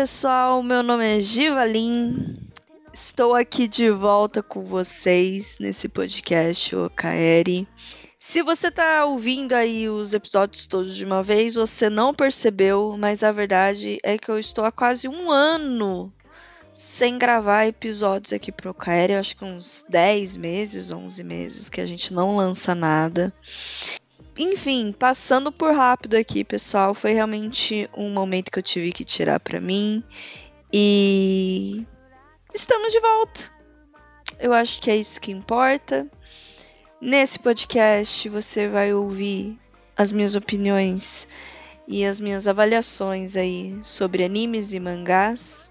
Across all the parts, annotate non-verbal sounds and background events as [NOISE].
pessoal, meu nome é Givalin. Estou aqui de volta com vocês nesse podcast Okaeri. Se você está ouvindo aí os episódios todos de uma vez, você não percebeu, mas a verdade é que eu estou há quase um ano sem gravar episódios aqui pro Okaeri. Acho que uns 10 meses, 11 meses que a gente não lança nada. Enfim, passando por rápido aqui, pessoal, foi realmente um momento que eu tive que tirar para mim e estamos de volta. Eu acho que é isso que importa. Nesse podcast você vai ouvir as minhas opiniões e as minhas avaliações aí sobre animes e mangás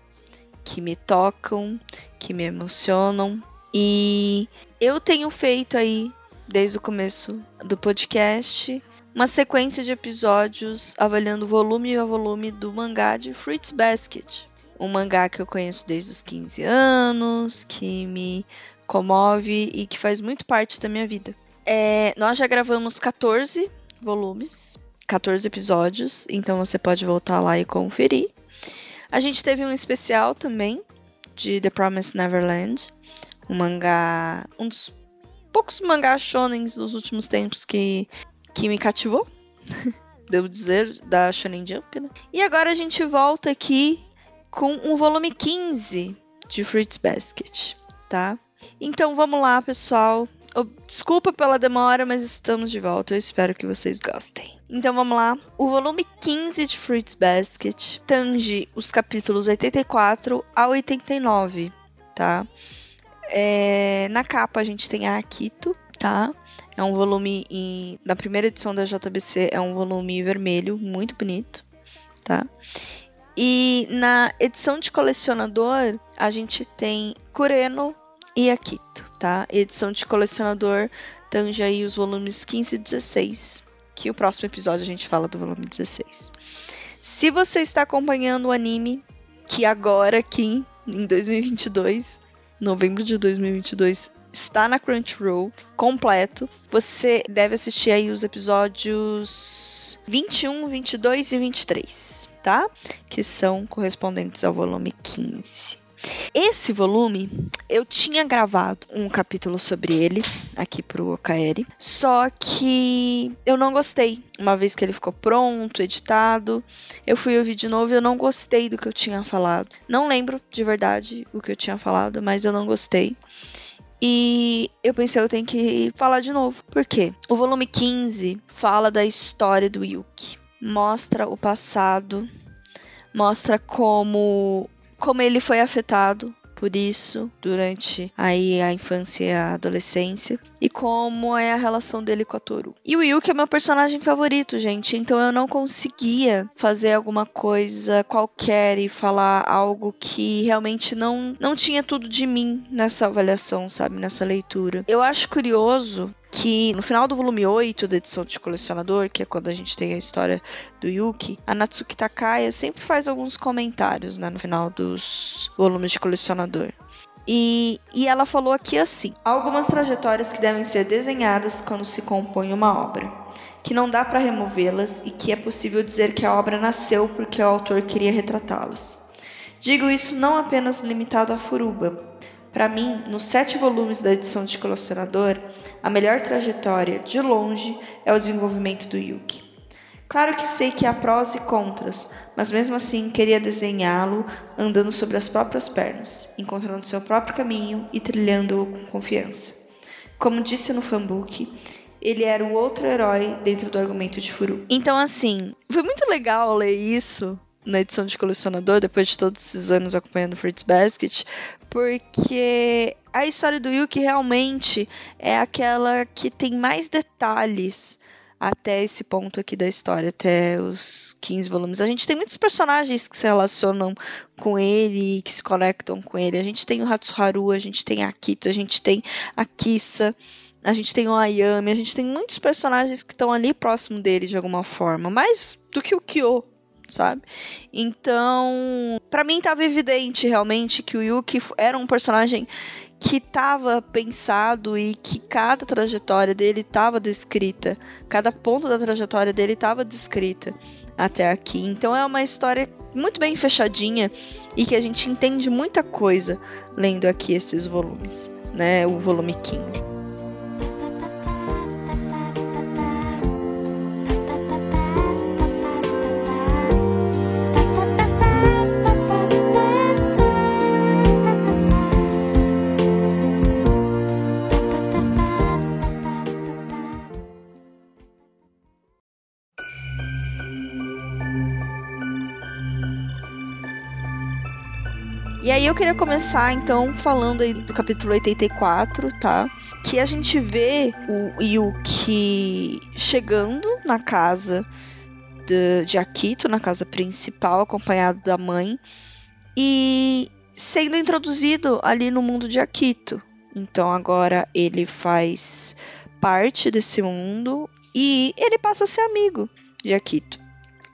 que me tocam, que me emocionam. E eu tenho feito aí desde o começo do podcast, uma sequência de episódios avaliando volume a volume do mangá de Fruits Basket. Um mangá que eu conheço desde os 15 anos, que me comove e que faz muito parte da minha vida. É, nós já gravamos 14 volumes, 14 episódios, então você pode voltar lá e conferir. A gente teve um especial também de The Promised Neverland, um mangá, um dos poucos mangás shonens dos últimos tempos que, que me cativou. [LAUGHS] Devo dizer, da Shonen Jump, né? E agora a gente volta aqui com o volume 15 de Fruits Basket, tá? Então vamos lá, pessoal. Desculpa pela demora, mas estamos de volta. Eu espero que vocês gostem. Então vamos lá. O volume 15 de Fruits Basket tange os capítulos 84 a 89, tá? É, na capa a gente tem a Akito, tá? É um volume em, na primeira edição da JBC é um volume vermelho, muito bonito, tá? E na edição de colecionador a gente tem Kureno e Akito, tá? Edição de colecionador tange aí os volumes 15 e 16, que o próximo episódio a gente fala do volume 16. Se você está acompanhando o anime, que agora aqui em 2022 novembro de 2022, está na Crunchyroll completo. Você deve assistir aí os episódios 21, 22 e 23, tá? Que são correspondentes ao volume 15. Esse volume, eu tinha gravado um capítulo sobre ele aqui pro Okaeri, só que eu não gostei. Uma vez que ele ficou pronto, editado, eu fui ouvir de novo e eu não gostei do que eu tinha falado. Não lembro de verdade o que eu tinha falado, mas eu não gostei. E eu pensei, eu tenho que falar de novo. Por quê? O volume 15 fala da história do Yuki. Mostra o passado, mostra como como ele foi afetado por isso durante aí a infância e a adolescência e como é a relação dele com a Toru. E o Yuki é meu personagem favorito, gente, então eu não conseguia fazer alguma coisa qualquer e falar algo que realmente não não tinha tudo de mim nessa avaliação, sabe, nessa leitura. Eu acho curioso que no final do volume 8 da edição de colecionador, que é quando a gente tem a história do Yuki, a Natsuki Takaya sempre faz alguns comentários né, no final dos volumes de colecionador. E, e ela falou aqui assim: algumas trajetórias que devem ser desenhadas quando se compõe uma obra, que não dá para removê-las e que é possível dizer que a obra nasceu porque o autor queria retratá-las. Digo isso não apenas limitado a Furuba, para mim, nos sete volumes da edição de Colecionador, a melhor trajetória, de longe, é o desenvolvimento do Yuki. Claro que sei que há prós e contras, mas mesmo assim queria desenhá-lo andando sobre as próprias pernas, encontrando seu próprio caminho e trilhando-o com confiança. Como disse no fanbook, ele era o outro herói dentro do argumento de Furu. Então, assim, foi muito legal ler isso na edição de colecionador, depois de todos esses anos acompanhando Fruits Basket, porque a história do Yuki realmente é aquela que tem mais detalhes até esse ponto aqui da história, até os 15 volumes. A gente tem muitos personagens que se relacionam com ele, que se conectam com ele. A gente tem o Hatsuharu, a gente tem a Akito, a gente tem a Kissa, a gente tem o Ayami, a gente tem muitos personagens que estão ali próximo dele de alguma forma, mais do que o Kyo, sabe? Então, para mim estava evidente realmente que o Yuki era um personagem que estava pensado e que cada trajetória dele estava descrita, cada ponto da trajetória dele estava descrita até aqui. Então é uma história muito bem fechadinha e que a gente entende muita coisa lendo aqui esses volumes, né? O volume 15. Eu queria começar então falando aí do capítulo 84, tá? Que a gente vê o Yuki chegando na casa de, de Akito, na casa principal, acompanhado da mãe, e sendo introduzido ali no mundo de Akito. Então agora ele faz parte desse mundo e ele passa a ser amigo de Akito.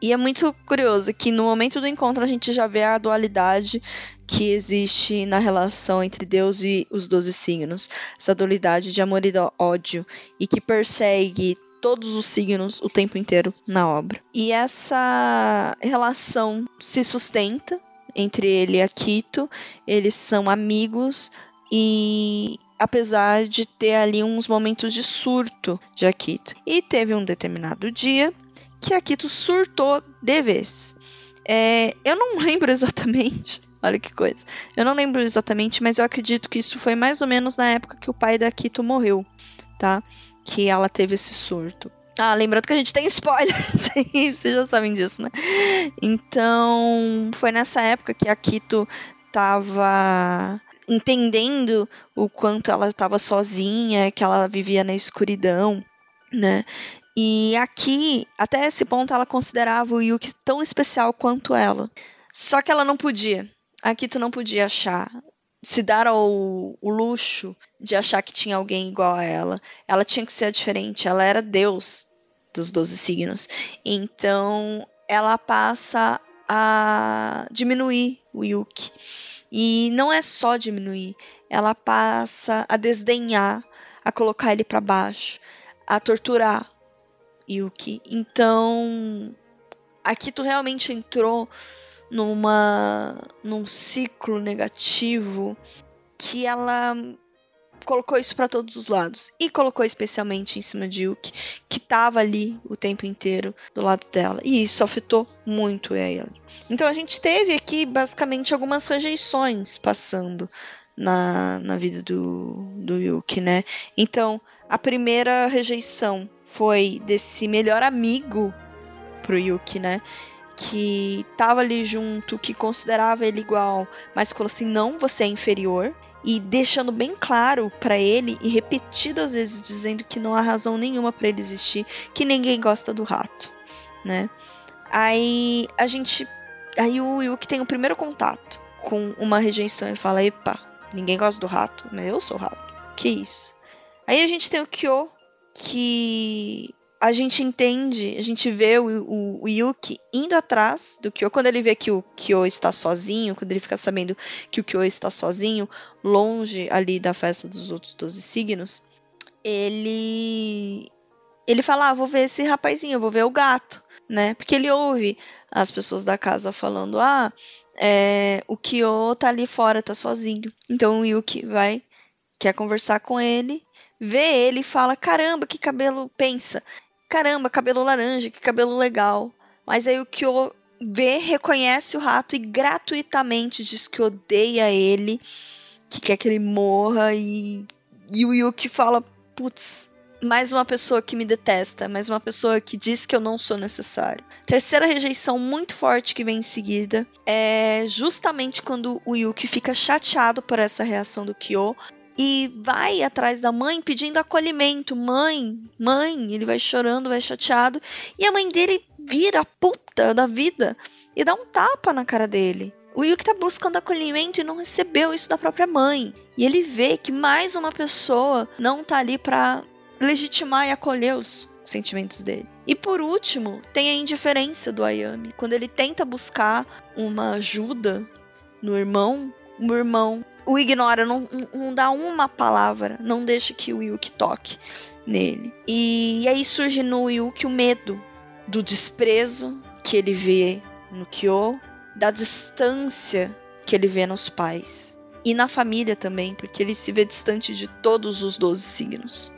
E é muito curioso que no momento do encontro a gente já vê a dualidade que existe na relação entre Deus e os doze signos, essa dualidade de amor e ódio, e que persegue todos os signos o tempo inteiro na obra. E essa relação se sustenta entre ele e Akito, eles são amigos e apesar de ter ali uns momentos de surto de Akito. E teve um determinado dia que Akito surtou de vez. É, eu não [LAUGHS] lembro exatamente Olha que coisa. Eu não lembro exatamente, mas eu acredito que isso foi mais ou menos na época que o pai da Kito morreu, tá? Que ela teve esse surto. Ah, lembrando que a gente tem spoilers [LAUGHS] vocês já sabem disso, né? Então, foi nessa época que a Kito tava entendendo o quanto ela estava sozinha, que ela vivia na escuridão, né? E aqui, até esse ponto, ela considerava o Yuki tão especial quanto ela. Só que ela não podia. Aqui tu não podia achar, se dar ao o luxo de achar que tinha alguém igual a ela. Ela tinha que ser diferente, ela era Deus dos 12 signos. Então ela passa a diminuir o Yuki. E não é só diminuir, ela passa a desdenhar, a colocar ele para baixo, a torturar Yuki. Então, aqui tu realmente entrou numa num ciclo negativo que ela colocou isso para todos os lados e colocou especialmente em cima de Yuki, que estava ali o tempo inteiro do lado dela. E isso afetou muito ela. Então a gente teve aqui basicamente algumas rejeições passando na, na vida do, do Yuki, né? Então a primeira rejeição foi desse melhor amigo pro Yuki, né? que estava ali junto, que considerava ele igual, mas falou assim: não, você é inferior. E deixando bem claro para ele e repetidas vezes dizendo que não há razão nenhuma para ele existir, que ninguém gosta do rato, né? Aí a gente, aí o Yuki tem o primeiro contato com uma rejeição e fala: "Epa, ninguém gosta do rato, mas eu sou rato. Que isso?" Aí a gente tem o Kyo que a gente entende, a gente vê o, o, o, Yuki indo atrás do Kyo. Quando ele vê que o Kyo está sozinho, quando ele fica sabendo que o Kyo está sozinho, longe ali da festa dos outros 12 signos, ele. Ele fala: ah, vou ver esse rapazinho, vou ver o gato, né? Porque ele ouve as pessoas da casa falando: ah, é, o Kyo tá ali fora, tá sozinho. Então o Yuki vai, quer conversar com ele vê ele e fala: caramba, que cabelo pensa caramba, cabelo laranja, que cabelo legal. Mas aí o Kyo vê, reconhece o rato e gratuitamente diz que odeia ele, que quer que ele morra e, e o Yuki fala, putz, mais uma pessoa que me detesta, mais uma pessoa que diz que eu não sou necessário. Terceira rejeição muito forte que vem em seguida é justamente quando o Yuki fica chateado por essa reação do Kyo e vai atrás da mãe pedindo acolhimento. Mãe, mãe, ele vai chorando, vai chateado. E a mãe dele vira a puta da vida e dá um tapa na cara dele. O Yuki tá buscando acolhimento e não recebeu isso da própria mãe. E ele vê que mais uma pessoa não tá ali para legitimar e acolher os sentimentos dele. E por último, tem a indiferença do Ayami. Quando ele tenta buscar uma ajuda no irmão, o irmão o ignora, não, não dá uma palavra, não deixa que o Yuki toque nele. E, e aí surge no Yuki o medo do desprezo que ele vê no Kyo, da distância que ele vê nos pais. E na família também, porque ele se vê distante de todos os 12 signos.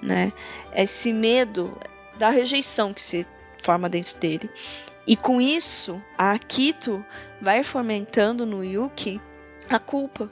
Né? Esse medo da rejeição que se forma dentro dele. E com isso, a Akito vai fomentando no Yuki a culpa.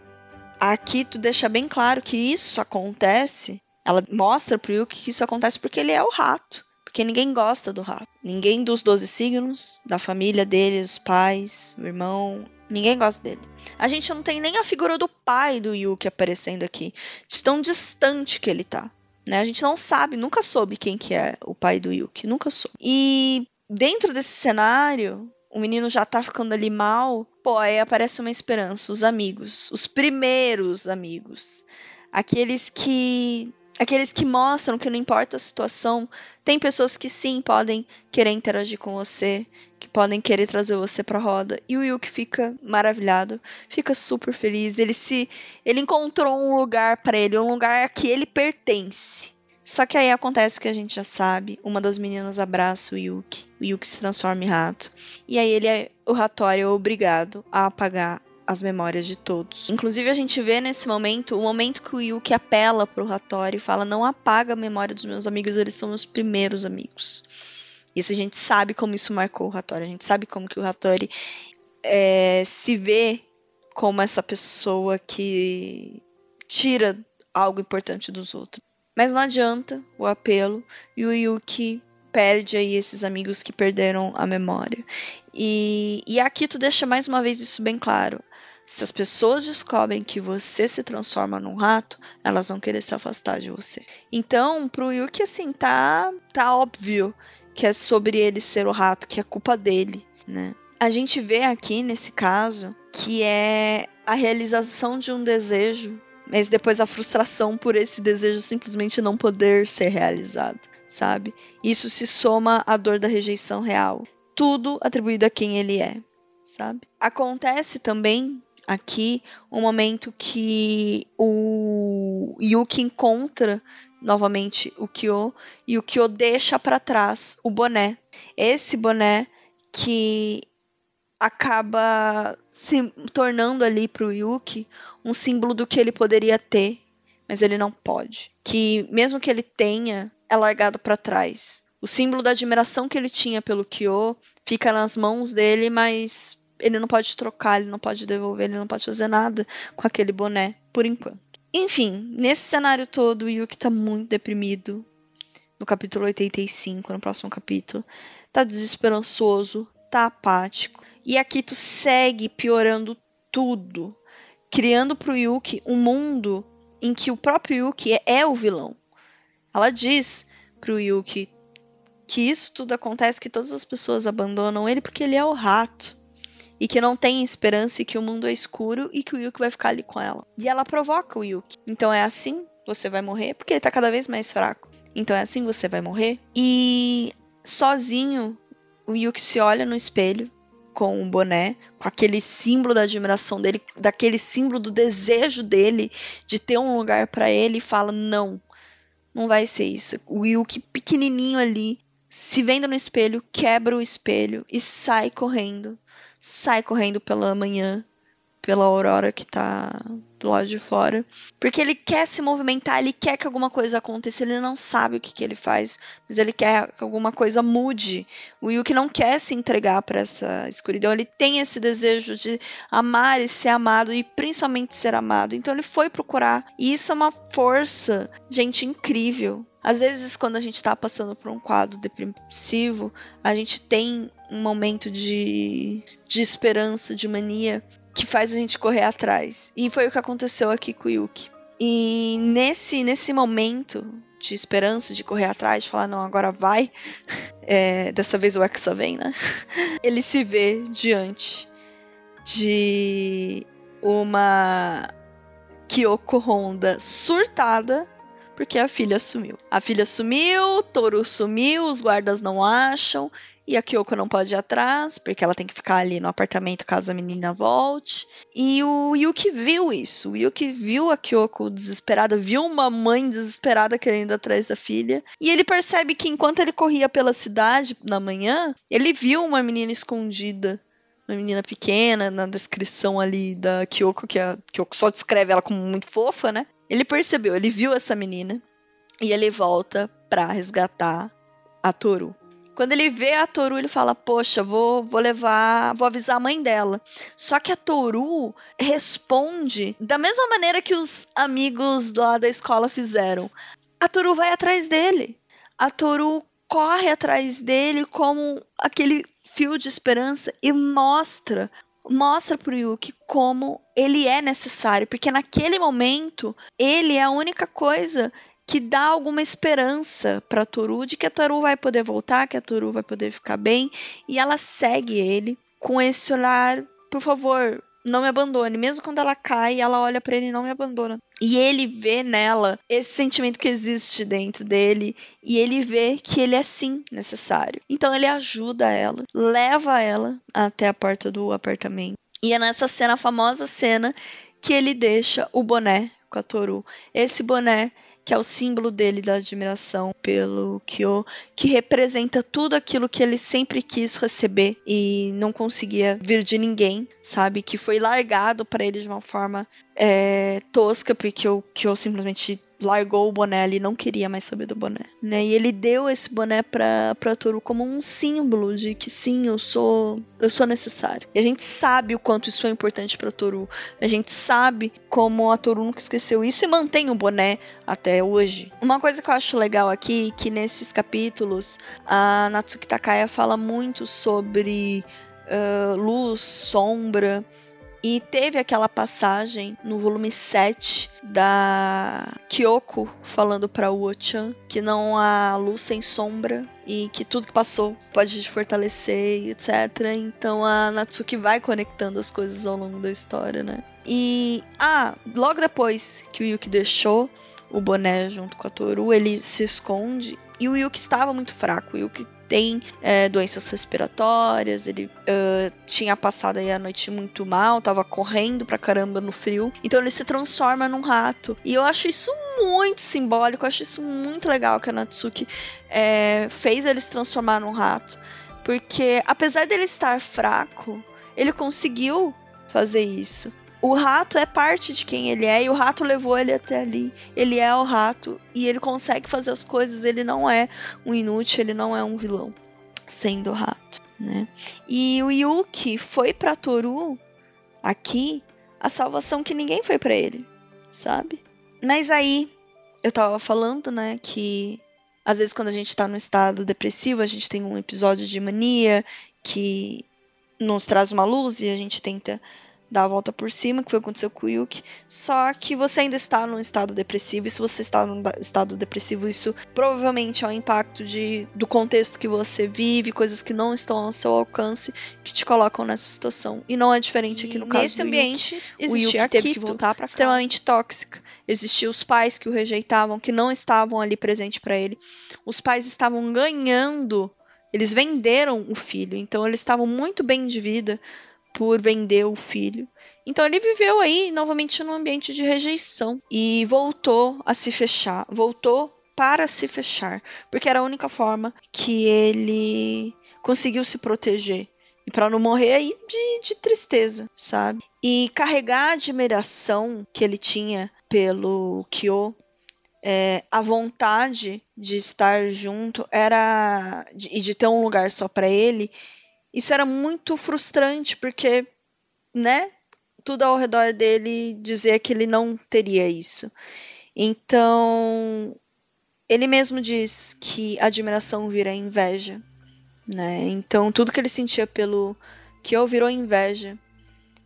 A Akito deixa bem claro que isso acontece. Ela mostra pro Yuki que isso acontece porque ele é o rato. Porque ninguém gosta do rato. Ninguém dos 12 signos, da família dele, os pais, o irmão, ninguém gosta dele. A gente não tem nem a figura do pai do Yuki aparecendo aqui. De tão distante que ele tá. Né? A gente não sabe, nunca soube quem que é o pai do Yuki, nunca soube. E dentro desse cenário, o menino já tá ficando ali mal, pô, aí aparece uma esperança, os amigos, os primeiros amigos. Aqueles que aqueles que mostram que não importa a situação, tem pessoas que sim podem querer interagir com você, que podem querer trazer você para roda. E o Yuki fica maravilhado, fica super feliz. Ele se ele encontrou um lugar para ele, um lugar a que ele pertence. Só que aí acontece o que a gente já sabe. Uma das meninas abraça o Yuki. O Yuki se transforma em rato. E aí ele é, o Hattori é obrigado a apagar as memórias de todos. Inclusive, a gente vê nesse momento o momento que o Yuki apela pro Hattori e fala: Não apaga a memória dos meus amigos, eles são meus primeiros amigos. Isso a gente sabe como isso marcou o Hattori. A gente sabe como que o Hattori é, se vê como essa pessoa que tira algo importante dos outros. Mas não adianta o apelo e o Yuki perde aí esses amigos que perderam a memória. E, e aqui tu deixa mais uma vez isso bem claro. Se as pessoas descobrem que você se transforma num rato, elas vão querer se afastar de você. Então, pro Yuki, assim, tá, tá óbvio que é sobre ele ser o rato, que é culpa dele, né? A gente vê aqui, nesse caso, que é a realização de um desejo, mas depois a frustração por esse desejo simplesmente não poder ser realizado, sabe? Isso se soma à dor da rejeição real. Tudo atribuído a quem ele é, sabe? Acontece também aqui um momento que o Yuki encontra novamente o Kyo e o Kyo deixa para trás o boné. Esse boné que acaba se tornando ali pro Yuki um símbolo do que ele poderia ter, mas ele não pode. Que mesmo que ele tenha, é largado para trás. O símbolo da admiração que ele tinha pelo Kyo fica nas mãos dele, mas ele não pode trocar, ele não pode devolver, ele não pode fazer nada com aquele boné, por enquanto. Enfim, nesse cenário todo, o Yuki tá muito deprimido. No capítulo 85, no próximo capítulo. Tá desesperançoso, tá apático. E a Kito segue piorando tudo, criando pro Yuki um mundo em que o próprio Yuki é, é o vilão. Ela diz pro Yuki que isso tudo acontece, que todas as pessoas abandonam ele porque ele é o rato e que não tem esperança e que o mundo é escuro e que o Yuki vai ficar ali com ela. E ela provoca o Yuki. Então é assim, você vai morrer, porque ele tá cada vez mais fraco. Então é assim, você vai morrer. E sozinho, o Yuki se olha no espelho com o boné, com aquele símbolo da admiração dele, daquele símbolo do desejo dele de ter um lugar para ele e fala: "Não, não vai ser isso". O Yuki pequenininho ali, se vendo no espelho, quebra o espelho e sai correndo sai correndo pela manhã, pela aurora que tá do lado de fora. Porque ele quer se movimentar, ele quer que alguma coisa aconteça, ele não sabe o que, que ele faz, mas ele quer que alguma coisa mude. O Yuki não quer se entregar para essa escuridão, ele tem esse desejo de amar e ser amado e principalmente ser amado. Então ele foi procurar. E isso é uma força, gente, incrível. Às vezes, quando a gente está passando por um quadro depressivo, a gente tem um momento de, de esperança, de mania, que faz a gente correr atrás. E foi o que aconteceu aqui com o Yuki. E nesse, nesse momento de esperança, de correr atrás, de falar, não, agora vai, [LAUGHS] é, dessa vez o Exa vem, né? [LAUGHS] Ele se vê diante de uma Kyoko Honda surtada porque a filha sumiu. A filha sumiu, Toru sumiu, os guardas não acham, e a Kyoko não pode ir atrás, porque ela tem que ficar ali no apartamento caso a menina volte. E o Yuki viu isso. O Yuki viu a Kyoko desesperada, viu uma mãe desesperada querendo ir atrás da filha. E ele percebe que enquanto ele corria pela cidade na manhã, ele viu uma menina escondida. Uma menina pequena, na descrição ali da Kyoko, que a Kyoko só descreve ela como muito fofa, né? Ele percebeu, ele viu essa menina. E ele volta pra resgatar a Toru. Quando ele vê a Toru, ele fala: Poxa, vou, vou levar, vou avisar a mãe dela. Só que a Toru responde da mesma maneira que os amigos lá da escola fizeram. A Toru vai atrás dele. A Toru corre atrás dele como aquele fio de esperança e mostra mostra pro Yuki como ele é necessário, porque naquele momento ele é a única coisa que dá alguma esperança para Toru de que a Toru vai poder voltar, que a Toru vai poder ficar bem, e ela segue ele com esse olhar, por favor, não me abandone. Mesmo quando ela cai, ela olha para ele e não me abandona. E ele vê nela esse sentimento que existe dentro dele e ele vê que ele é sim necessário. Então ele ajuda ela, leva ela até a porta do apartamento. E é nessa cena, a famosa cena, que ele deixa o boné com a Toru. Esse boné que é o símbolo dele da admiração pelo Kyo, que representa tudo aquilo que ele sempre quis receber e não conseguia vir de ninguém, sabe? Que foi largado para ele de uma forma é, tosca, porque o Kyo simplesmente largou o boné ali, não queria mais saber do boné, né? E ele deu esse boné pra, pra Toru como um símbolo de que sim, eu sou eu sou necessário. E a gente sabe o quanto isso é importante pra Toru. A gente sabe como a Toru nunca esqueceu isso e mantém o boné até hoje. Uma coisa que eu acho legal aqui, que nesses capítulos a Natsuki Takaya fala muito sobre uh, luz, sombra, e teve aquela passagem no volume 7 da Kyoko falando para Wo-chan que não há luz sem sombra e que tudo que passou pode te fortalecer, etc. Então a Natsuki vai conectando as coisas ao longo da história, né? E ah, logo depois que o Yuki deixou o boné junto com a Toru, ele se esconde e o Yuki estava muito fraco. O Yuki tem é, doenças respiratórias, ele uh, tinha passado aí a noite muito mal, tava correndo pra caramba no frio. Então ele se transforma num rato. E eu acho isso muito simbólico, eu acho isso muito legal que a Natsuki é, fez ele se transformar num rato. Porque apesar dele estar fraco, ele conseguiu fazer isso o rato é parte de quem ele é e o rato levou ele até ali. Ele é o rato e ele consegue fazer as coisas. Ele não é um inútil, ele não é um vilão, sendo rato, né? E o Yuki foi para Toru aqui a salvação que ninguém foi para ele, sabe? Mas aí eu tava falando, né, que às vezes quando a gente tá no estado depressivo, a gente tem um episódio de mania que nos traz uma luz e a gente tenta dar a volta por cima, que foi o que aconteceu com o Yuki. Só que você ainda está num estado depressivo, e se você está num estado depressivo, isso provavelmente é um impacto de, do contexto que você vive, coisas que não estão ao seu alcance, que te colocam nessa situação. E não é diferente aqui no caso Nesse ambiente, Yuki. o Yuki teve que voltar para extremamente tóxica. Existiam os pais que o rejeitavam, que não estavam ali presente para ele. Os pais estavam ganhando eles venderam o filho, então eles estavam muito bem de vida, por vender o filho. Então ele viveu aí novamente num ambiente de rejeição e voltou a se fechar, voltou para se fechar, porque era a única forma que ele conseguiu se proteger e para não morrer aí de, de tristeza, sabe? E carregar a admiração que ele tinha pelo Kyo, é, a vontade de estar junto era de, e de ter um lugar só para ele isso era muito frustrante, porque, né? Tudo ao redor dele dizia que ele não teria isso. Então, ele mesmo diz que admiração vira inveja, né? Então, tudo que ele sentia pelo Kyo virou inveja.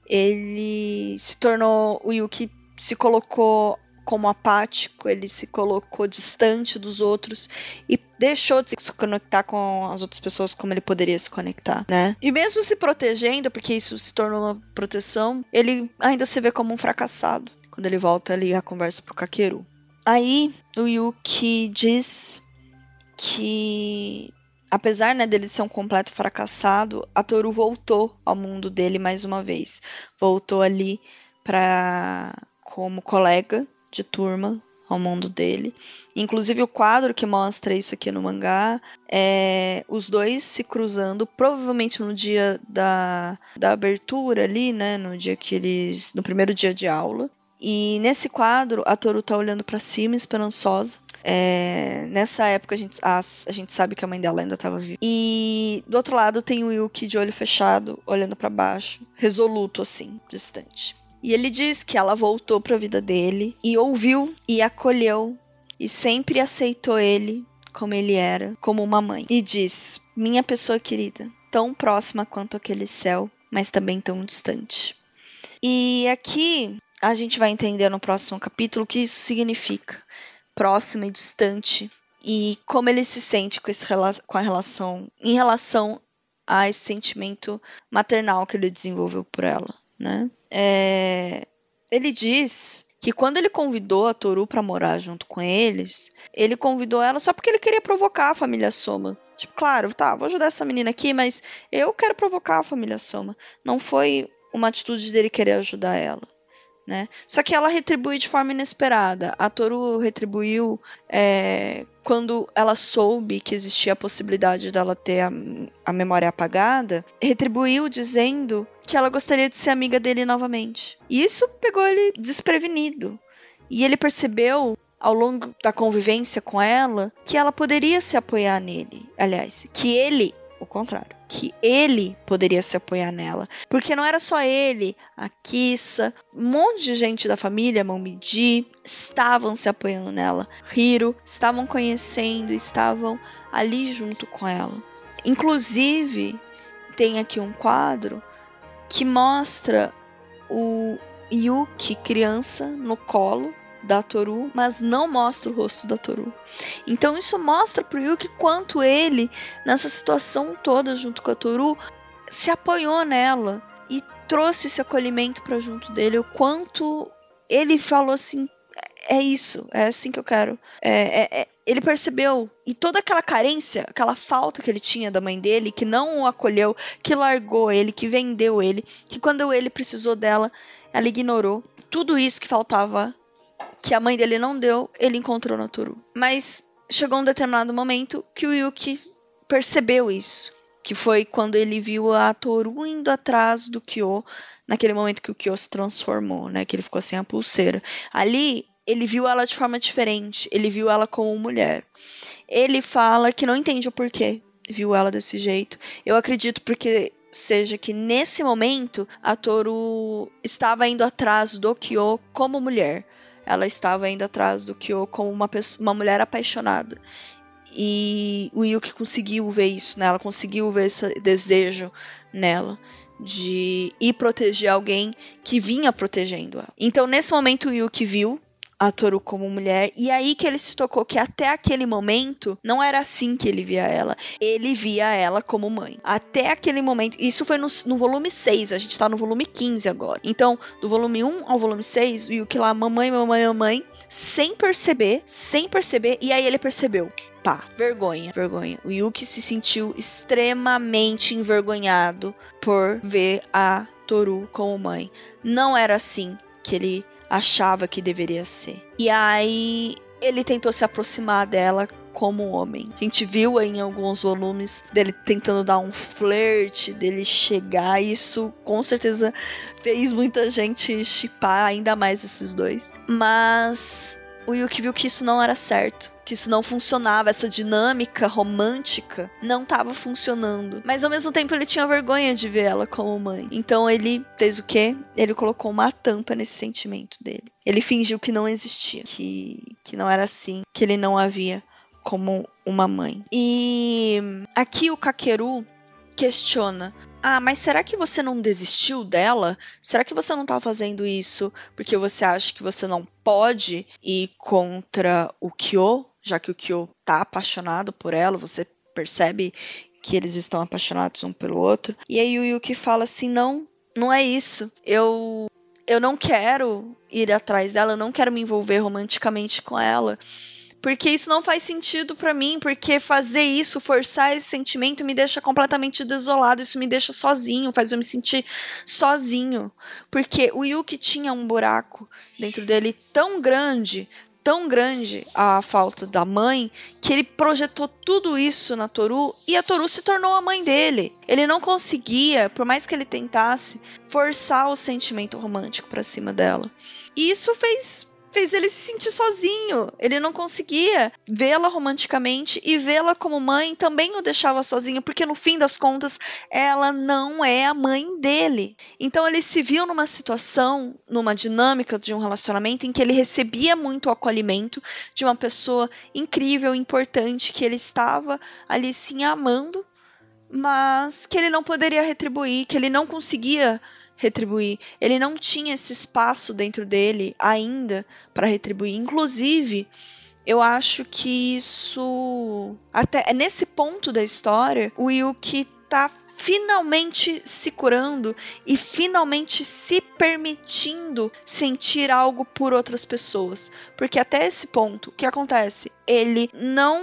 Ele se tornou o Yuki se colocou como apático, ele se colocou distante dos outros e deixou de se conectar com as outras pessoas como ele poderia se conectar, né? E mesmo se protegendo, porque isso se tornou uma proteção, ele ainda se vê como um fracassado quando ele volta ali a conversa pro Kakeru. Aí o Yuki diz que apesar né, dele ser um completo fracassado, a Toru voltou ao mundo dele mais uma vez. Voltou ali para como colega de turma ao mundo dele. Inclusive o quadro que mostra isso aqui no mangá é os dois se cruzando, provavelmente no dia da, da abertura ali, né, no dia que eles no primeiro dia de aula. E nesse quadro, a Toru tá olhando para cima, esperançosa. É, nessa época, a gente, a, a, gente sabe que a mãe dela ainda estava viva. E do outro lado tem o Yuki de olho fechado, olhando para baixo, resoluto assim, distante. E ele diz que ela voltou para a vida dele e ouviu e acolheu e sempre aceitou ele como ele era, como uma mãe. E diz: Minha pessoa querida, tão próxima quanto aquele céu, mas também tão distante. E aqui a gente vai entender no próximo capítulo o que isso significa, próximo e distante, e como ele se sente com, esse, com a relação, em relação a esse sentimento maternal que ele desenvolveu por ela, né? É, ele diz que quando ele convidou a Toru para morar junto com eles, ele convidou ela só porque ele queria provocar a família Soma. Tipo, claro, tá, vou ajudar essa menina aqui, mas eu quero provocar a família Soma. Não foi uma atitude dele querer ajudar ela né? Só que ela retribui de forma inesperada. A Toru retribuiu é, quando ela soube que existia a possibilidade dela ter a, a memória apagada, retribuiu dizendo que ela gostaria de ser amiga dele novamente. E isso pegou ele desprevenido. E ele percebeu ao longo da convivência com ela que ela poderia se apoiar nele. Aliás, que ele o contrário. Que ele poderia se apoiar nela. Porque não era só ele, a Kissa, um monte de gente da família, Momiji, estavam se apoiando nela. Hiro, estavam conhecendo, estavam ali junto com ela. Inclusive, tem aqui um quadro que mostra o Yuki, criança, no colo da Toru, mas não mostra o rosto da Toru. Então isso mostra pro Yuki quanto ele, nessa situação toda junto com a Toru, se apoiou nela e trouxe esse acolhimento para junto dele, o quanto ele falou assim, é isso, é assim que eu quero. É, é, é, ele percebeu e toda aquela carência, aquela falta que ele tinha da mãe dele, que não o acolheu, que largou ele, que vendeu ele, que quando ele precisou dela, ela ignorou. Tudo isso que faltava que a mãe dele não deu, ele encontrou na Toru. Mas chegou um determinado momento que o Yuki percebeu isso. Que foi quando ele viu a Toru indo atrás do Kyo, naquele momento que o Kyo se transformou, né? Que ele ficou sem a pulseira. Ali, ele viu ela de forma diferente. Ele viu ela como mulher. Ele fala que não entende o porquê viu ela desse jeito. Eu acredito porque seja que nesse momento a Toru estava indo atrás do Kyo como mulher ela estava indo atrás do Kyo como uma, pessoa, uma mulher apaixonada. E o Yuki conseguiu ver isso nela, conseguiu ver esse desejo nela de ir proteger alguém que vinha protegendo ela. Então, nesse momento, o Yuki viu a Toru como mulher. E aí que ele se tocou que até aquele momento não era assim que ele via ela. Ele via ela como mãe. Até aquele momento. Isso foi no, no volume 6, a gente tá no volume 15 agora. Então, do volume 1 ao volume 6, o Yuki lá, mamãe, mamãe, mamãe, sem perceber, sem perceber. E aí ele percebeu. Pá, vergonha, vergonha. O Yuki se sentiu extremamente envergonhado por ver a Toru como mãe. Não era assim que ele achava que deveria ser. E aí ele tentou se aproximar dela como homem. A gente viu em alguns volumes dele tentando dar um flerte, dele chegar. Isso com certeza fez muita gente chipar ainda mais esses dois. Mas o Yuki viu que isso não era certo, que isso não funcionava, essa dinâmica romântica não estava funcionando. Mas ao mesmo tempo ele tinha vergonha de ver ela como mãe. Então ele fez o quê? Ele colocou uma tampa nesse sentimento dele. Ele fingiu que não existia, que, que não era assim, que ele não havia como uma mãe. E aqui o Kakeru questiona ah, mas será que você não desistiu dela? Será que você não tá fazendo isso porque você acha que você não pode ir contra o Kyo, já que o Kyo tá apaixonado por ela, você percebe que eles estão apaixonados um pelo outro? E aí o Yuki fala assim: "Não, não é isso. Eu eu não quero ir atrás dela, eu não quero me envolver romanticamente com ela. Porque isso não faz sentido para mim, porque fazer isso, forçar esse sentimento me deixa completamente desolado, isso me deixa sozinho, faz eu me sentir sozinho. Porque o Yuki tinha um buraco dentro dele tão grande, tão grande a falta da mãe que ele projetou tudo isso na Toru e a Toru se tornou a mãe dele. Ele não conseguia, por mais que ele tentasse, forçar o sentimento romântico para cima dela. E isso fez fez ele se sentir sozinho. Ele não conseguia vê-la romanticamente e vê-la como mãe também o deixava sozinho, porque no fim das contas ela não é a mãe dele. Então ele se viu numa situação, numa dinâmica de um relacionamento em que ele recebia muito acolhimento de uma pessoa incrível, importante, que ele estava ali sim amando, mas que ele não poderia retribuir, que ele não conseguia retribuir. Ele não tinha esse espaço dentro dele ainda para retribuir. Inclusive, eu acho que isso até é nesse ponto da história o Yuki tá finalmente se curando e finalmente se permitindo sentir algo por outras pessoas. Porque até esse ponto, o que acontece? Ele não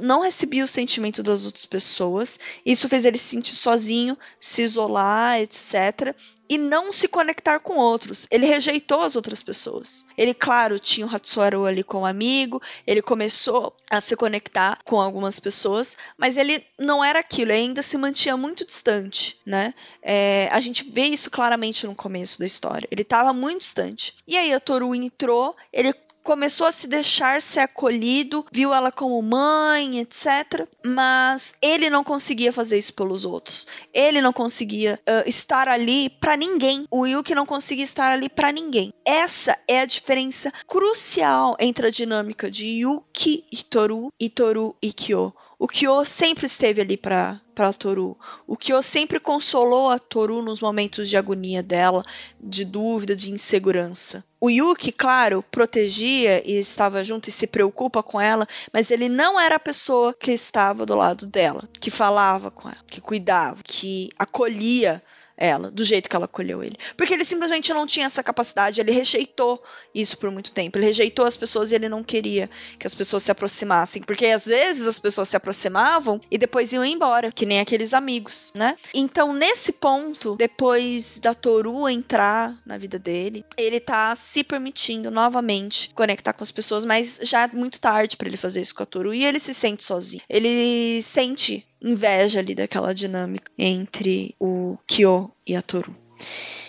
não recebia o sentimento das outras pessoas. Isso fez ele se sentir sozinho, se isolar, etc e não se conectar com outros. Ele rejeitou as outras pessoas. Ele, claro, tinha o Hatsuharu ali como amigo, ele começou a se conectar com algumas pessoas, mas ele não era aquilo, ele ainda se mantinha muito distante, né? É, a gente vê isso claramente no começo da história. Ele estava muito distante. E aí a Toru entrou, ele começou a se deixar ser acolhido, viu ela como mãe, etc. Mas ele não conseguia fazer isso pelos outros. Ele não conseguia uh, estar ali para ninguém. O Yuki não conseguia estar ali para ninguém. Essa é a diferença crucial entre a dinâmica de Yuki e Toru e Toru e Kyo. O Kyo sempre esteve ali para para Toru. O Kyo sempre consolou a Toru nos momentos de agonia dela, de dúvida, de insegurança. O Yuki, claro, protegia e estava junto e se preocupa com ela, mas ele não era a pessoa que estava do lado dela, que falava com ela, que cuidava, que acolhia ela, do jeito que ela acolheu ele. Porque ele simplesmente não tinha essa capacidade, ele rejeitou isso por muito tempo. Ele rejeitou as pessoas e ele não queria que as pessoas se aproximassem. Porque às vezes as pessoas se aproximavam e depois iam embora, que nem aqueles amigos, né? Então, nesse ponto, depois da Toru entrar na vida dele, ele tá se permitindo novamente conectar com as pessoas, mas já é muito tarde para ele fazer isso com a Toru e ele se sente sozinho. Ele sente inveja ali daquela dinâmica entre o Kyo e a Toru.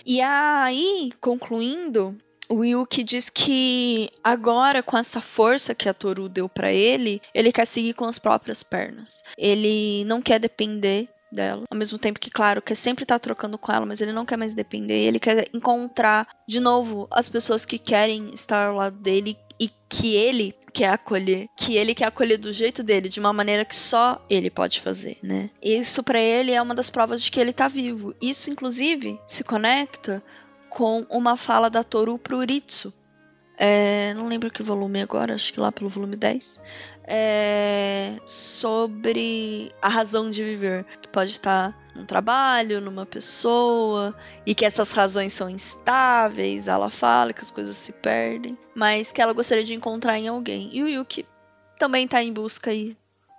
E aí, concluindo, o Yuki diz que agora, com essa força que a Toru deu para ele, ele quer seguir com as próprias pernas. Ele não quer depender dela. Ao mesmo tempo que, claro, quer sempre estar tá trocando com ela, mas ele não quer mais depender. Ele quer encontrar de novo as pessoas que querem estar ao lado dele e que ele quer acolher, que ele quer acolher do jeito dele, de uma maneira que só ele pode fazer, né? Isso para ele é uma das provas de que ele tá vivo. Isso inclusive se conecta com uma fala da Toru pro Uritsu. É, não lembro que volume agora, acho que lá pelo volume 10. É, sobre a razão de viver, que pode estar num trabalho, numa pessoa, e que essas razões são instáveis, ela fala que as coisas se perdem, mas que ela gostaria de encontrar em alguém. E o Yuki também está em busca aí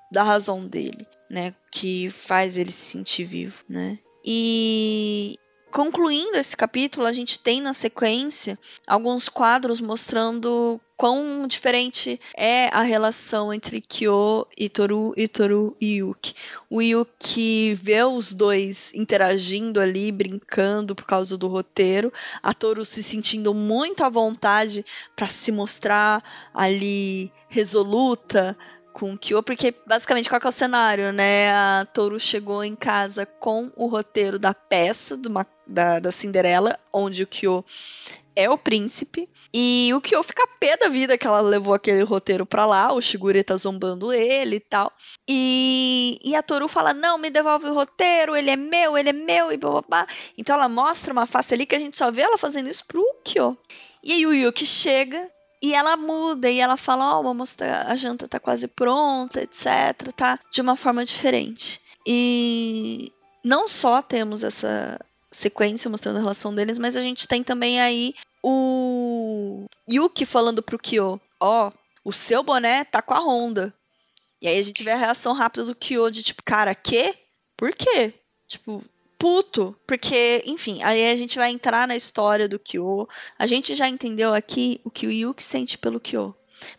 da razão dele, né, que faz ele se sentir vivo, né? E Concluindo esse capítulo, a gente tem na sequência alguns quadros mostrando quão diferente é a relação entre Kyo e Toru e Toru e Yuki. O Yuki vê os dois interagindo ali, brincando por causa do roteiro, a Toru se sentindo muito à vontade para se mostrar ali resoluta, com o Kyo, porque basicamente qual é o cenário, né? A Toru chegou em casa com o roteiro da peça da, da Cinderela, onde o Kyo é o príncipe. E o Kyo fica pé da vida que ela levou aquele roteiro pra lá, o Shigure tá zombando ele e tal. E, e a Toru fala: Não, me devolve o roteiro, ele é meu, ele é meu, e blá. Então ela mostra uma face ali que a gente só vê ela fazendo isso pro Kyo. E aí o Yuki chega e ela muda e ela fala: Ó, oh, vamos a janta tá quase pronta, etc. Tá de uma forma diferente. E não só temos essa sequência mostrando a relação deles, mas a gente tem também aí o Yuki falando pro Kyo, ó, oh, o seu boné tá com a Honda. E aí a gente vê a reação rápida do Kyo de tipo, cara, que? Por quê? Tipo, puto, porque, enfim, aí a gente vai entrar na história do Kyo. A gente já entendeu aqui o que o Yuki sente pelo Kyo.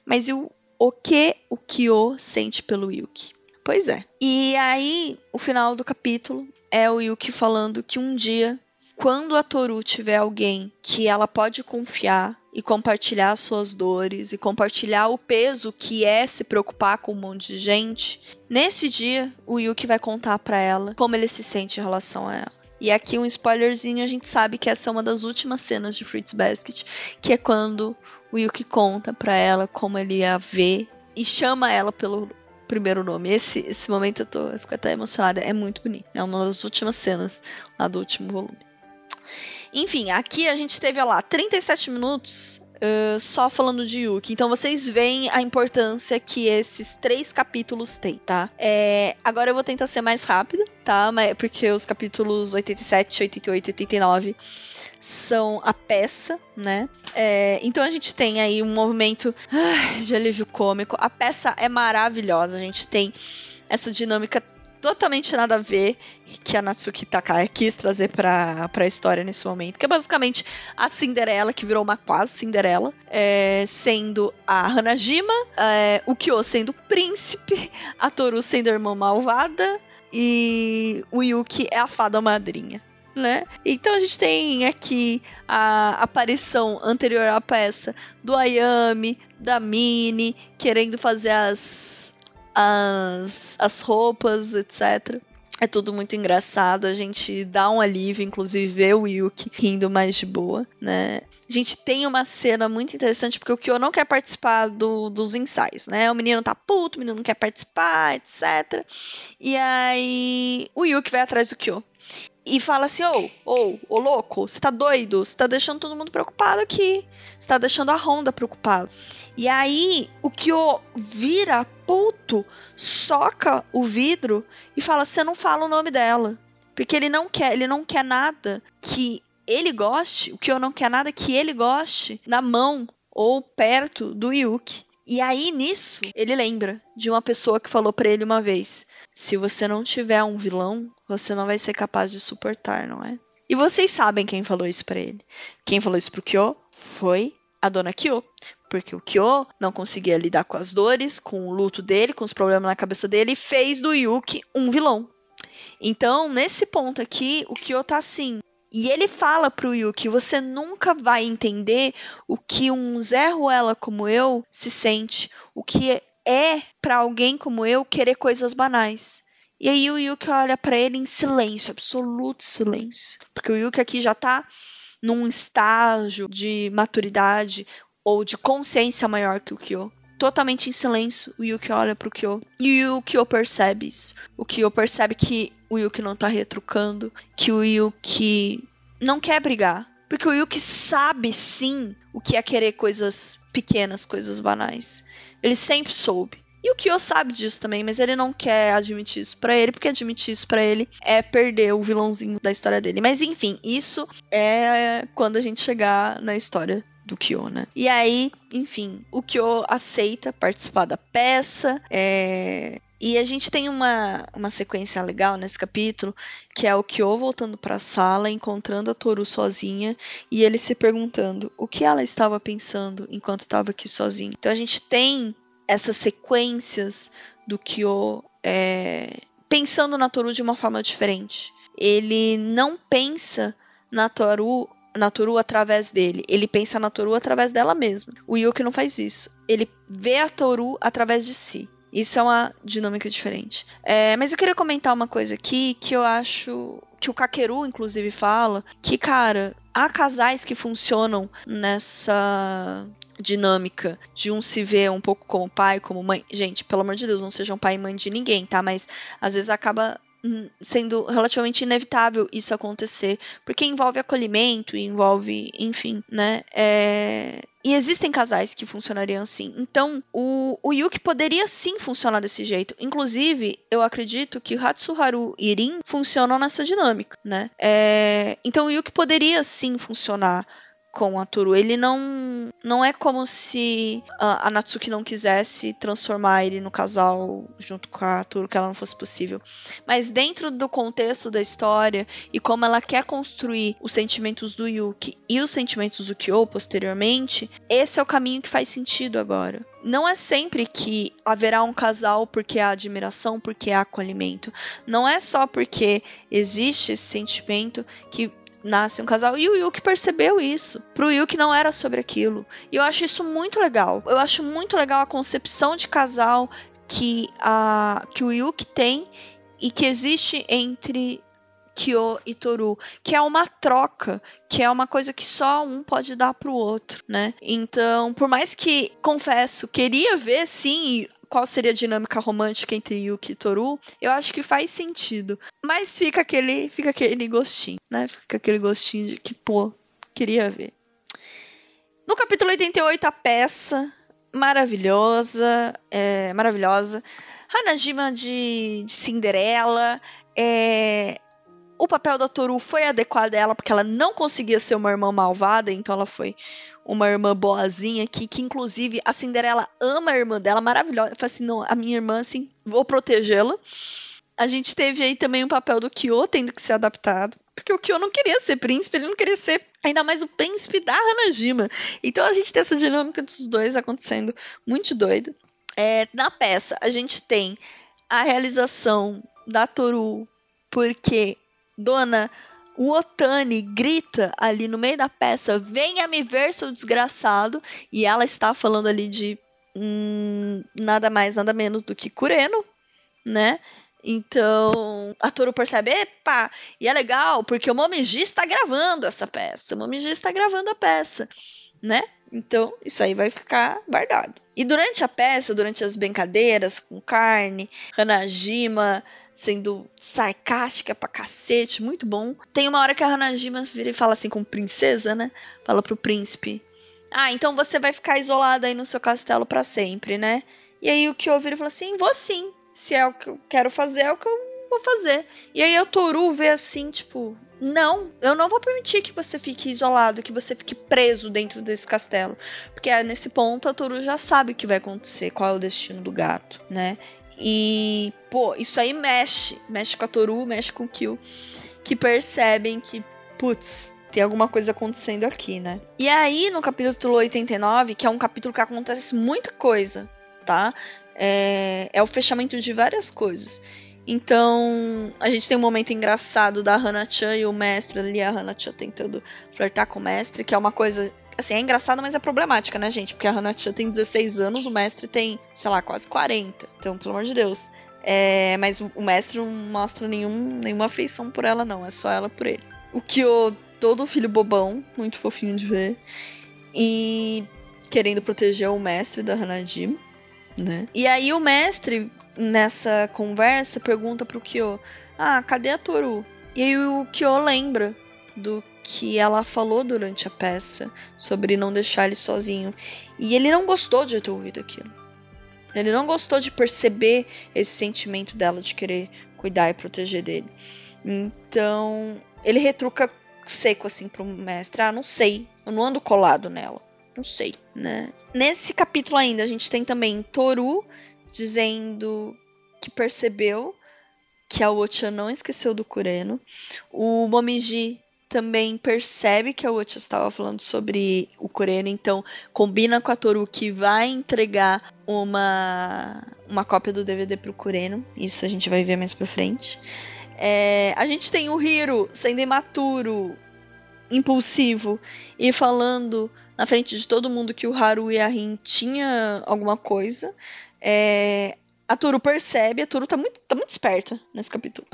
Mas o, o que o Kyo sente pelo Yuki? Pois é. E aí, o final do capítulo é o Yuki falando que um dia, quando a Toru tiver alguém que ela pode confiar e compartilhar suas dores e compartilhar o peso que é se preocupar com um monte de gente, nesse dia o Yuki vai contar para ela como ele se sente em relação a ela. E aqui um spoilerzinho, a gente sabe que essa é uma das últimas cenas de Fruits Basket, que é quando o Yuki conta para ela como ele a vê e chama ela pelo primeiro nome. Esse, esse momento eu, tô, eu fico até emocionada. É muito bonito. É uma das últimas cenas lá do último volume. Enfim, aqui a gente teve, lá, 37 minutos uh, só falando de Yuki. Então vocês veem a importância que esses três capítulos têm, tá? É, agora eu vou tentar ser mais rápida, tá? Porque os capítulos 87, 88 e 89 são a peça, né? É, então a gente tem aí um movimento de alívio cômico. A peça é maravilhosa. A gente tem essa dinâmica totalmente nada a ver que a Natsuki Takai quis trazer pra, pra história nesse momento. Que é basicamente a Cinderela, que virou uma quase Cinderela, é, sendo a Hanajima, é, o Kyo sendo príncipe, a Toru sendo a irmã malvada e o Yuki é a fada madrinha. Né? Então a gente tem aqui a aparição anterior à peça do Ayami, da Mini, querendo fazer as as, as roupas, etc. É tudo muito engraçado, a gente dá um alívio, inclusive ver o Yuki rindo mais de boa, né? A gente tem uma cena muito interessante, porque o Kyo não quer participar do, dos ensaios, né? O menino tá puto, o menino não quer participar, etc. E aí o Yuki vai atrás do Kyo e fala assim: ô, ô, ô louco, você tá doido? Você tá deixando todo mundo preocupado aqui. Você tá deixando a Honda preocupada. E aí o Kyo vira puto, soca o vidro e fala: você não fala o nome dela. Porque ele não quer, ele não quer nada que ele goste, o Kyo não quer nada que ele goste na mão ou perto do Yuki. E aí nisso, ele lembra de uma pessoa que falou para ele uma vez: "Se você não tiver um vilão, você não vai ser capaz de suportar, não é?" E vocês sabem quem falou isso para ele. Quem falou isso pro Kyo foi a dona Kyo, porque o Kyo não conseguia lidar com as dores, com o luto dele, com os problemas na cabeça dele e fez do Yuki um vilão. Então, nesse ponto aqui, o Kyo tá assim: e ele fala pro Yuki: você nunca vai entender o que um Zé Ruela como eu se sente, o que é para alguém como eu querer coisas banais. E aí o Yuki olha para ele em silêncio, absoluto silêncio. Porque o Yuki aqui já tá num estágio de maturidade ou de consciência maior que o Kyo. Totalmente em silêncio, o Yuki olha pro Kyo. E o Kyo percebe isso. O Kyo percebe que o Yuki não tá retrucando, que o Yuki não quer brigar. Porque o Yuki sabe sim o que é querer coisas pequenas, coisas banais. Ele sempre soube. E o Kyo sabe disso também, mas ele não quer admitir isso para ele, porque admitir isso para ele é perder o vilãozinho da história dele. Mas enfim, isso é quando a gente chegar na história do Kyo, né? E aí, enfim, o Kyo aceita participar da peça, é... E a gente tem uma, uma sequência legal nesse capítulo, que é o Kyo voltando para a sala, encontrando a Toru sozinha e ele se perguntando o que ela estava pensando enquanto estava aqui sozinha. Então a gente tem essas sequências do Kyo é, pensando na Toru de uma forma diferente. Ele não pensa na Toru na Toru através dele. Ele pensa na Toru através dela mesma. O Yuki não faz isso. Ele vê a Toru através de si. Isso é uma dinâmica diferente. É, mas eu queria comentar uma coisa aqui que eu acho que o Kakeru, inclusive, fala que, cara, há casais que funcionam nessa dinâmica de um se ver um pouco como pai, como mãe. Gente, pelo amor de Deus, não sejam pai e mãe de ninguém, tá? Mas às vezes acaba sendo relativamente inevitável isso acontecer, porque envolve acolhimento, envolve, enfim, né? É... E existem casais que funcionariam assim. Então, o, o Yuki poderia sim funcionar desse jeito. Inclusive, eu acredito que Hatsuharu e Rin funcionam nessa dinâmica, né? É, então, o Yuki poderia sim funcionar com a Toru. Ele não não é como se a, a, Natsuki não quisesse transformar ele no casal junto com a Toru, que ela não fosse possível. Mas dentro do contexto da história e como ela quer construir os sentimentos do Yuki e os sentimentos do Kyo posteriormente, esse é o caminho que faz sentido agora. Não é sempre que haverá um casal porque há admiração, porque há acolhimento. Não é só porque existe esse sentimento que nasce um casal. E o Yuki percebeu isso. Pro Yuki não era sobre aquilo. E eu acho isso muito legal. Eu acho muito legal a concepção de casal que, a, que o Yuki tem e que existe entre Kyo e Toru, que é uma troca, que é uma coisa que só um pode dar pro outro, né? Então, por mais que, confesso, queria ver sim qual seria a dinâmica romântica entre Yuki e Toru, eu acho que faz sentido. Mas fica aquele, fica aquele gostinho, né? Fica aquele gostinho de que, pô, queria ver. No capítulo 88, a peça maravilhosa, é, maravilhosa. Hanajima de, de Cinderela. É, o papel da Toru foi adequado a ela, porque ela não conseguia ser uma irmã malvada, então ela foi uma irmã boazinha aqui, que inclusive a Cinderela ama a irmã dela, maravilhosa. Fala assim, não, a minha irmã, assim, vou protegê-la. A gente teve aí também o papel do Kyo tendo que ser adaptado. Porque o Kyo não queria ser príncipe, ele não queria ser ainda mais o príncipe da Hanajima. Então a gente tem essa dinâmica dos dois acontecendo muito doida. É, na peça, a gente tem a realização da Toru, porque Dona o Otani grita ali no meio da peça: Venha me ver, seu desgraçado. E ela está falando ali de hum, nada mais, nada menos do que Kureno, né? Então, a Toru percebe, epa, e é legal, porque o Momiji está gravando essa peça. O Momiji está gravando a peça, né? Então, isso aí vai ficar guardado. E durante a peça, durante as brincadeiras com carne, Hanajima sendo sarcástica pra cacete, muito bom. Tem uma hora que a Hanajima vira e fala assim com princesa, né? Fala pro príncipe. Ah, então você vai ficar isolada aí no seu castelo para sempre, né? E aí o Kyo vira e fala assim, vou sim. Se é o que eu quero fazer, é o que eu vou fazer. E aí a Toru vê assim, tipo, não, eu não vou permitir que você fique isolado, que você fique preso dentro desse castelo. Porque é nesse ponto a Toru já sabe o que vai acontecer, qual é o destino do gato, né? E, pô, isso aí mexe. Mexe com a Toru, mexe com o Kill. Que percebem que, putz, tem alguma coisa acontecendo aqui, né? E aí, no capítulo 89, que é um capítulo que acontece muita coisa, tá? É, é o fechamento de várias coisas. Então, a gente tem um momento engraçado da Hana-chan e o mestre ali, a Hana-chan tentando flertar com o mestre, que é uma coisa Assim, é engraçado, mas é problemática, né, gente? Porque a Hanatia tem 16 anos, o mestre tem, sei lá, quase 40. Então, pelo amor de Deus. É, mas o mestre não mostra nenhum, nenhuma afeição por ela, não. É só ela por ele. O Kyo, todo filho bobão, muito fofinho de ver. E querendo proteger o mestre da Hanajima, né? E aí o mestre, nessa conversa, pergunta pro Kyo: Ah, cadê a Toru? E aí o Kyo lembra do que ela falou durante a peça sobre não deixar ele sozinho. E ele não gostou de ter ouvido aquilo. Ele não gostou de perceber esse sentimento dela de querer cuidar e proteger dele. Então, ele retruca seco assim pro mestre: "Ah, não sei, eu não ando colado nela. Não sei, né?" Nesse capítulo ainda a gente tem também Toru dizendo que percebeu que a Ocha não esqueceu do Kureno. O Momiji também percebe que a Uchi estava falando sobre o Kureno, então combina com a Toru que vai entregar uma, uma cópia do DVD pro Kureno. Isso a gente vai ver mais pra frente. É, a gente tem o Hiro sendo imaturo, impulsivo e falando na frente de todo mundo que o Haru e a Rin tinha alguma coisa. É, a Toru percebe, a Toru tá muito, tá muito esperta nesse capítulo.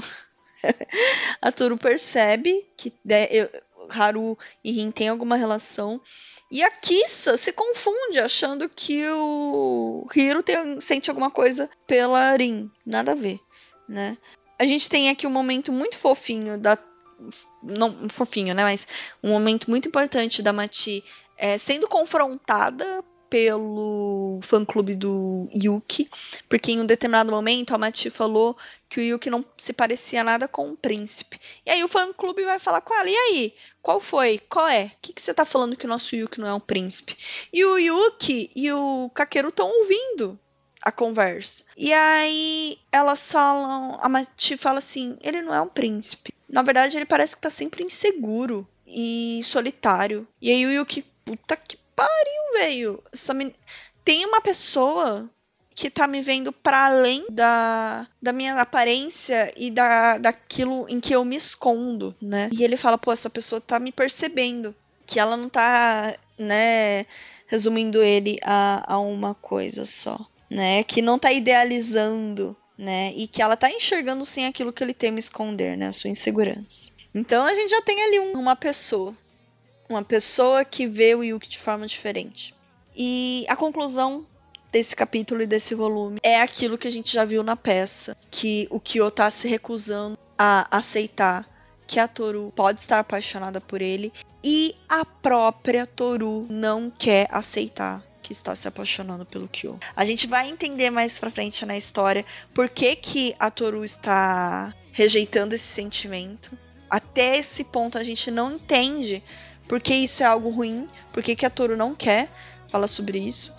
[LAUGHS] a Toru percebe que né, Haru e Rin têm alguma relação. E a Kissa se confunde, achando que o Hiro tem, sente alguma coisa pela Rin. Nada a ver, né? A gente tem aqui um momento muito fofinho da. Não fofinho, né? Mas um momento muito importante da Mati é, sendo confrontada pelo fã-clube do Yuki, porque em um determinado momento a Mati falou que o Yuki não se parecia nada com um príncipe. E aí o fã-clube vai falar com ela, e aí? Qual foi? Qual é? O que, que você tá falando que o nosso Yuki não é um príncipe? E o Yuki e o Kakeru estão ouvindo a conversa. E aí elas falam, a Mati fala assim, ele não é um príncipe. Na verdade, ele parece que tá sempre inseguro e solitário. E aí o Yuki, puta que pariu, velho. Men... Tem uma pessoa que tá me vendo para além da, da minha aparência e da, daquilo em que eu me escondo, né? E ele fala, pô, essa pessoa tá me percebendo. Que ela não tá, né, resumindo ele a, a uma coisa só, né? Que não tá idealizando, né? E que ela tá enxergando sim aquilo que ele tem me esconder, né? A sua insegurança. Então a gente já tem ali um, uma pessoa uma pessoa que vê o Yuki de forma diferente. E a conclusão desse capítulo e desse volume é aquilo que a gente já viu na peça, que o Kyo tá se recusando a aceitar que a Toru pode estar apaixonada por ele e a própria Toru não quer aceitar que está se apaixonando pelo Kyo. A gente vai entender mais pra frente na história por que, que a Toru está rejeitando esse sentimento. Até esse ponto a gente não entende porque isso é algo ruim, porque que a Toro não quer falar sobre isso.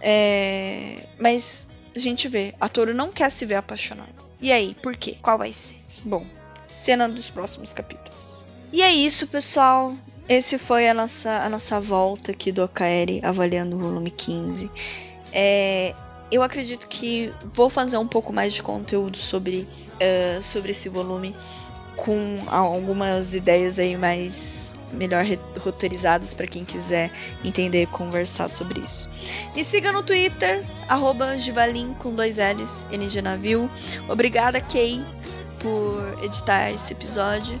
É... Mas a gente vê, a Toro não quer se ver apaixonada. E aí, por quê? Qual vai ser? Bom, cena dos próximos capítulos. E é isso, pessoal. Esse foi a nossa, a nossa volta aqui do Okaeri avaliando o volume 15. É, eu acredito que vou fazer um pouco mais de conteúdo sobre, uh, sobre esse volume com algumas ideias aí mais melhor roteirizadas para quem quiser entender e conversar sobre isso. Me siga no Twitter, arroba com dois L's, NG Navio. Obrigada, Kay, por editar esse episódio.